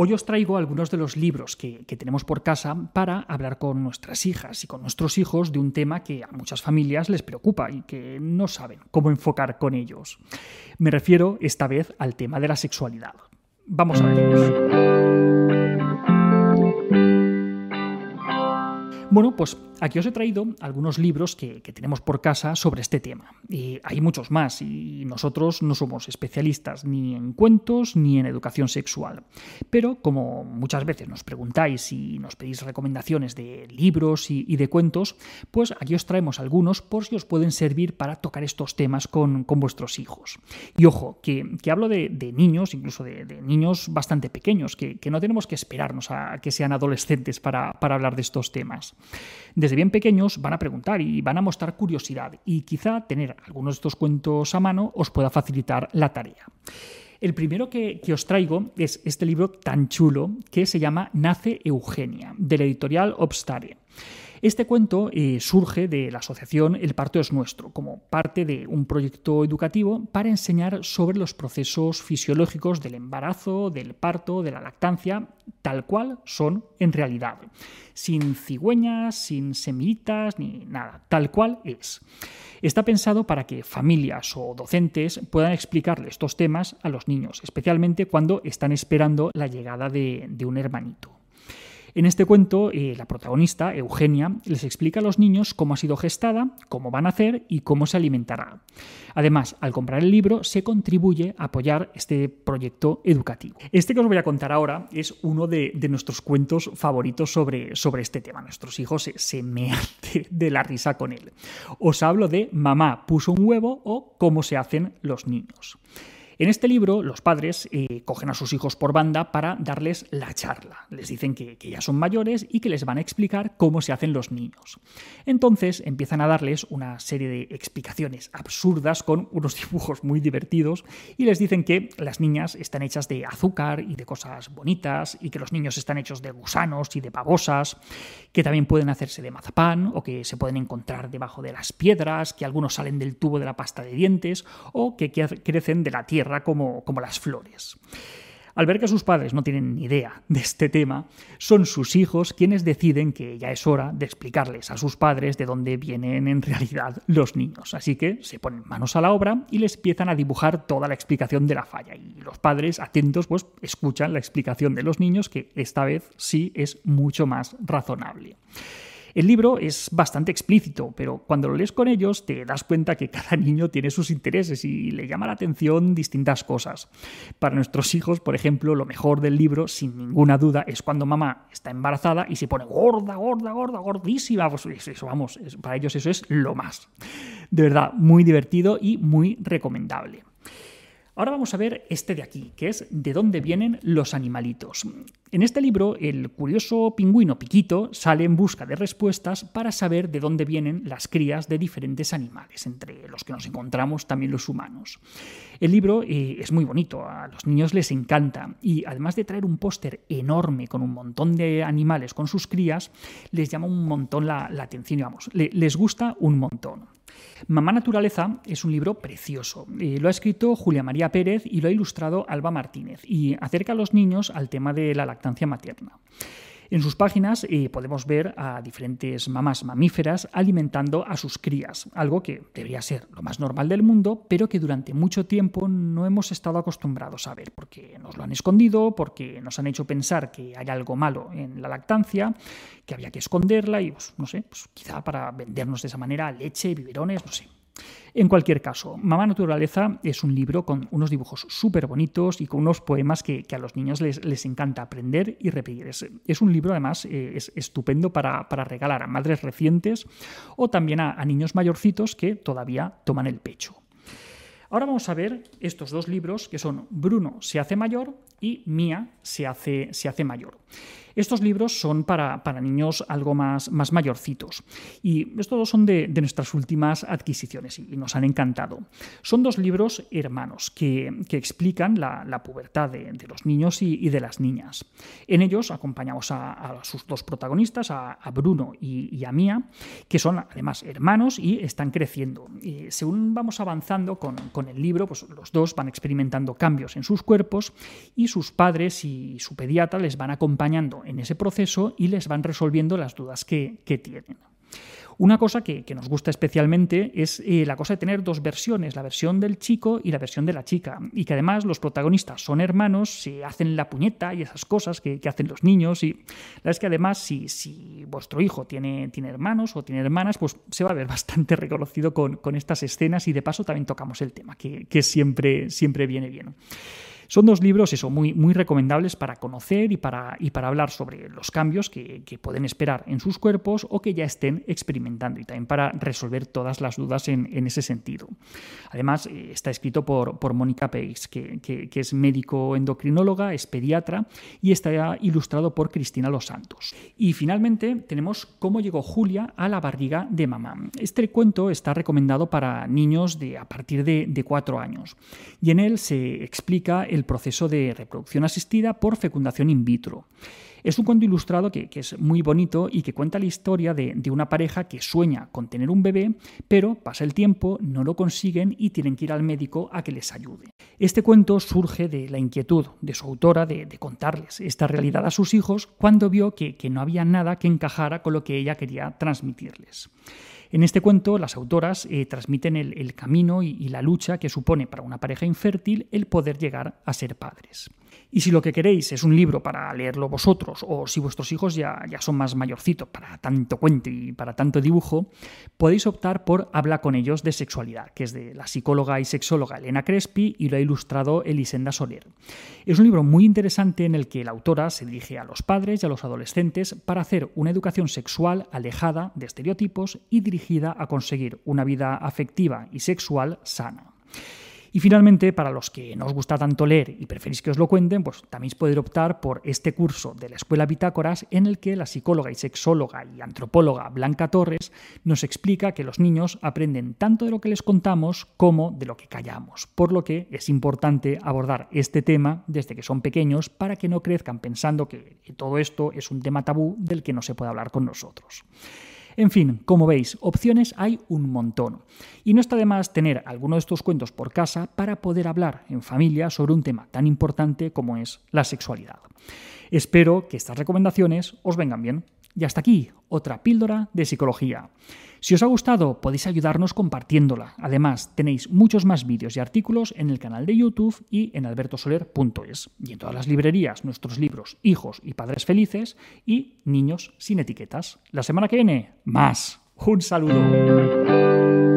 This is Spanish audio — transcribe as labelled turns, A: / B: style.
A: Hoy os traigo algunos de los libros que, tenemos por casa para hablar con nuestras hijas y con nuestros hijos de un tema que a muchas familias les preocupa y que no saben cómo enfocar con ellos. Me refiero esta vez al tema de la sexualidad. Vamos a ver. Bueno, pues aquí os he traído algunos libros que, tenemos por casa sobre este tema. Y hay muchos más y nosotros no somos especialistas ni en cuentos ni en educación sexual. Pero como muchas veces nos preguntáis y nos pedís recomendaciones de libros y, de cuentos, pues aquí os traemos algunos por si os pueden servir para tocar estos temas con, vuestros hijos. Y ojo, que, hablo de, niños, incluso de, niños bastante pequeños, que, no tenemos que esperarnos a que sean adolescentes para hablar de estos temas. Desde bien pequeños van a preguntar y van a mostrar curiosidad y quizá tener algunos de estos cuentos a mano os pueda facilitar la tarea. El primero que, os traigo es este libro tan chulo que se llama Nace Eugenia, de la editorial Obstare. Este cuento eh, surge de la asociación El parto es nuestro, como parte de un proyecto educativo para enseñar sobre los procesos fisiológicos del embarazo, del parto, de la lactancia, tal cual son en realidad. Sin cigüeñas, sin semillitas, ni nada, tal cual es. Está pensado para que familias o docentes puedan explicarle estos temas a los niños, especialmente cuando están esperando la llegada de un hermanito. En este cuento, eh, la protagonista, Eugenia, les explica a los niños cómo ha sido gestada, cómo van a hacer y cómo se alimentará. Además, al comprar el libro, se contribuye a apoyar este proyecto educativo. Este que os voy a contar ahora es uno de, nuestros cuentos favoritos sobre, sobre, este tema. Nuestros hijos se, se mean de, de la risa con él. Os hablo de Mamá puso un huevo o cómo se hacen los niños. En este libro, los padres eh, cogen a sus hijos por banda para darles la charla. Les dicen que, ya son mayores y que les van a explicar cómo se hacen los niños. Entonces empiezan a darles una serie de explicaciones absurdas con unos dibujos muy divertidos y les dicen que las niñas están hechas de azúcar y de cosas bonitas y que los niños están hechos de gusanos y de pavosas, que también pueden hacerse de mazapán o que se pueden encontrar debajo de las piedras, que algunos salen del tubo de la pasta de dientes o que crecen de la tierra como, como las flores. Al ver que sus padres no tienen ni idea de este tema, son sus hijos quienes deciden que ya es hora de explicarles a sus padres de dónde vienen en realidad los niños. Así que se ponen manos a la obra y les empiezan a dibujar toda la explicación de la falla. Y los padres, atentos, pues escuchan la explicación de los niños, que esta vez sí es mucho más razonable. El libro es bastante explícito, pero cuando lo lees con ellos te das cuenta que cada niño tiene sus intereses y le llama la atención distintas cosas. Para nuestros hijos, por ejemplo, lo mejor del libro, sin ninguna duda, es cuando mamá está embarazada y se pone gorda, gorda, gorda, gordísima. Pues eso, vamos, para ellos eso es lo más. De verdad, muy divertido y muy recomendable. Ahora vamos a ver este de aquí, que es de dónde vienen los animalitos. En este libro, el curioso pingüino Piquito sale en busca de respuestas para saber de dónde vienen las crías de diferentes animales, entre los que nos encontramos también los humanos. El libro eh, es muy bonito, a los niños les encanta y además de traer un póster enorme con un montón de animales con sus crías, les llama un montón la, atención y vamos, les gusta un montón. Mamá Naturaleza es un libro precioso. Lo ha escrito Julia María Pérez y lo ha ilustrado Alba Martínez y acerca a los niños al tema de la lactancia materna. En sus páginas podemos ver a diferentes mamás mamíferas alimentando a sus crías, algo que debería ser lo más normal del mundo, pero que durante mucho tiempo no hemos estado acostumbrados a ver, porque nos lo han escondido, porque nos han hecho pensar que hay algo malo en la lactancia, que había que esconderla y, pues, no sé, pues, quizá para vendernos de esa manera leche, biberones, no sé. En cualquier caso, Mamá Naturaleza es un libro con unos dibujos súper bonitos y con unos poemas que, a los niños les, encanta aprender y repetir. Es, un libro, además, eh, es estupendo para, regalar a madres recientes o también a, niños mayorcitos que todavía toman el pecho. Ahora vamos a ver estos dos libros que son Bruno se hace mayor y Mía se hace, se hace mayor. Estos libros son para, niños algo más, más mayorcitos y estos son de, nuestras últimas adquisiciones y, nos han encantado. Son dos libros hermanos que, explican la, pubertad de, los niños y, de las niñas. En ellos acompañamos a, sus dos protagonistas, a, Bruno y, a Mía, que son además hermanos y están creciendo. Y según vamos avanzando con, con el libro, pues los dos van experimentando cambios en sus cuerpos y sus padres y su pediatra les van acompañando en ese proceso y les van resolviendo las dudas que, tienen. Una cosa que, nos gusta especialmente es eh, la cosa de tener dos versiones, la versión del chico y la versión de la chica, y que además los protagonistas son hermanos, se hacen la puñeta y esas cosas que, hacen los niños, y la verdad es que además si, si vuestro hijo tiene, tiene, hermanos o tiene hermanas, pues se va a ver bastante reconocido con, estas escenas y de paso también tocamos el tema, que, que siempre, siempre viene bien. Son dos libros, eso, muy, muy recomendables para conocer y para, y para hablar sobre los cambios que, pueden esperar en sus cuerpos o que ya estén experimentando y también para resolver todas las dudas en, ese sentido. Además, eh, está escrito por, por Mónica Peix, que, que, es médico endocrinóloga, es pediatra y está ilustrado por Cristina Los Santos. Y finalmente tenemos Cómo llegó Julia a la barriga de mamá. Este cuento está recomendado para niños de a partir de, de cuatro años y en él se explica proceso de reproducción asistida por fecundación in vitro. Es un cuento ilustrado que, es muy bonito y que cuenta la historia de, una pareja que sueña con tener un bebé, pero pasa el tiempo, no lo consiguen y tienen que ir al médico a que les ayude. Este cuento surge de la inquietud de su autora de, contarles esta realidad a sus hijos cuando vio que, no había nada que encajara con lo que ella quería transmitirles. En este cuento, las autoras eh, transmiten el, camino y, la lucha que supone para una pareja infértil el poder llegar a ser padres. Y si lo que queréis es un libro para leerlo vosotros, o si vuestros hijos ya, ya son más mayorcitos para tanto cuento y para tanto dibujo, podéis optar por Habla con ellos de sexualidad, que es de la psicóloga y sexóloga Elena Crespi y lo ha ilustrado Elisenda Soler. Es un libro muy interesante en el que la autora se dirige a los padres y a los adolescentes para hacer una educación sexual alejada de estereotipos y dirigida a conseguir una vida afectiva y sexual sana. Y finalmente, para los que no os gusta tanto leer y preferís que os lo cuenten, pues también podéis optar por este curso de la Escuela Bitácoras en el que la psicóloga y sexóloga y antropóloga Blanca Torres nos explica que los niños aprenden tanto de lo que les contamos como de lo que callamos, por lo que es importante abordar este tema desde que son pequeños para que no crezcan pensando que todo esto es un tema tabú del que no se puede hablar con nosotros. En fin, como veis, opciones hay un montón. Y no está de más tener alguno de estos cuentos por casa para poder hablar en familia sobre un tema tan importante como es la sexualidad. Espero que estas recomendaciones os vengan bien. Y hasta aquí, otra píldora de psicología. Si os ha gustado, podéis ayudarnos compartiéndola. Además, tenéis muchos más vídeos y artículos en el canal de YouTube y en albertosoler.es. Y en todas las librerías, nuestros libros Hijos y Padres Felices y Niños sin etiquetas. La semana que viene, más. Un saludo.